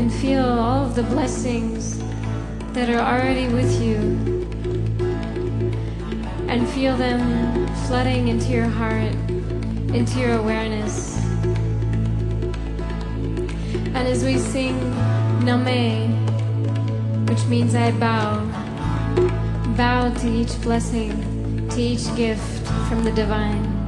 And feel all of the blessings that are already with you and feel them flooding into your heart, into your awareness. And as we sing Nameh, which means I bow, bow to each blessing, to each gift from the divine.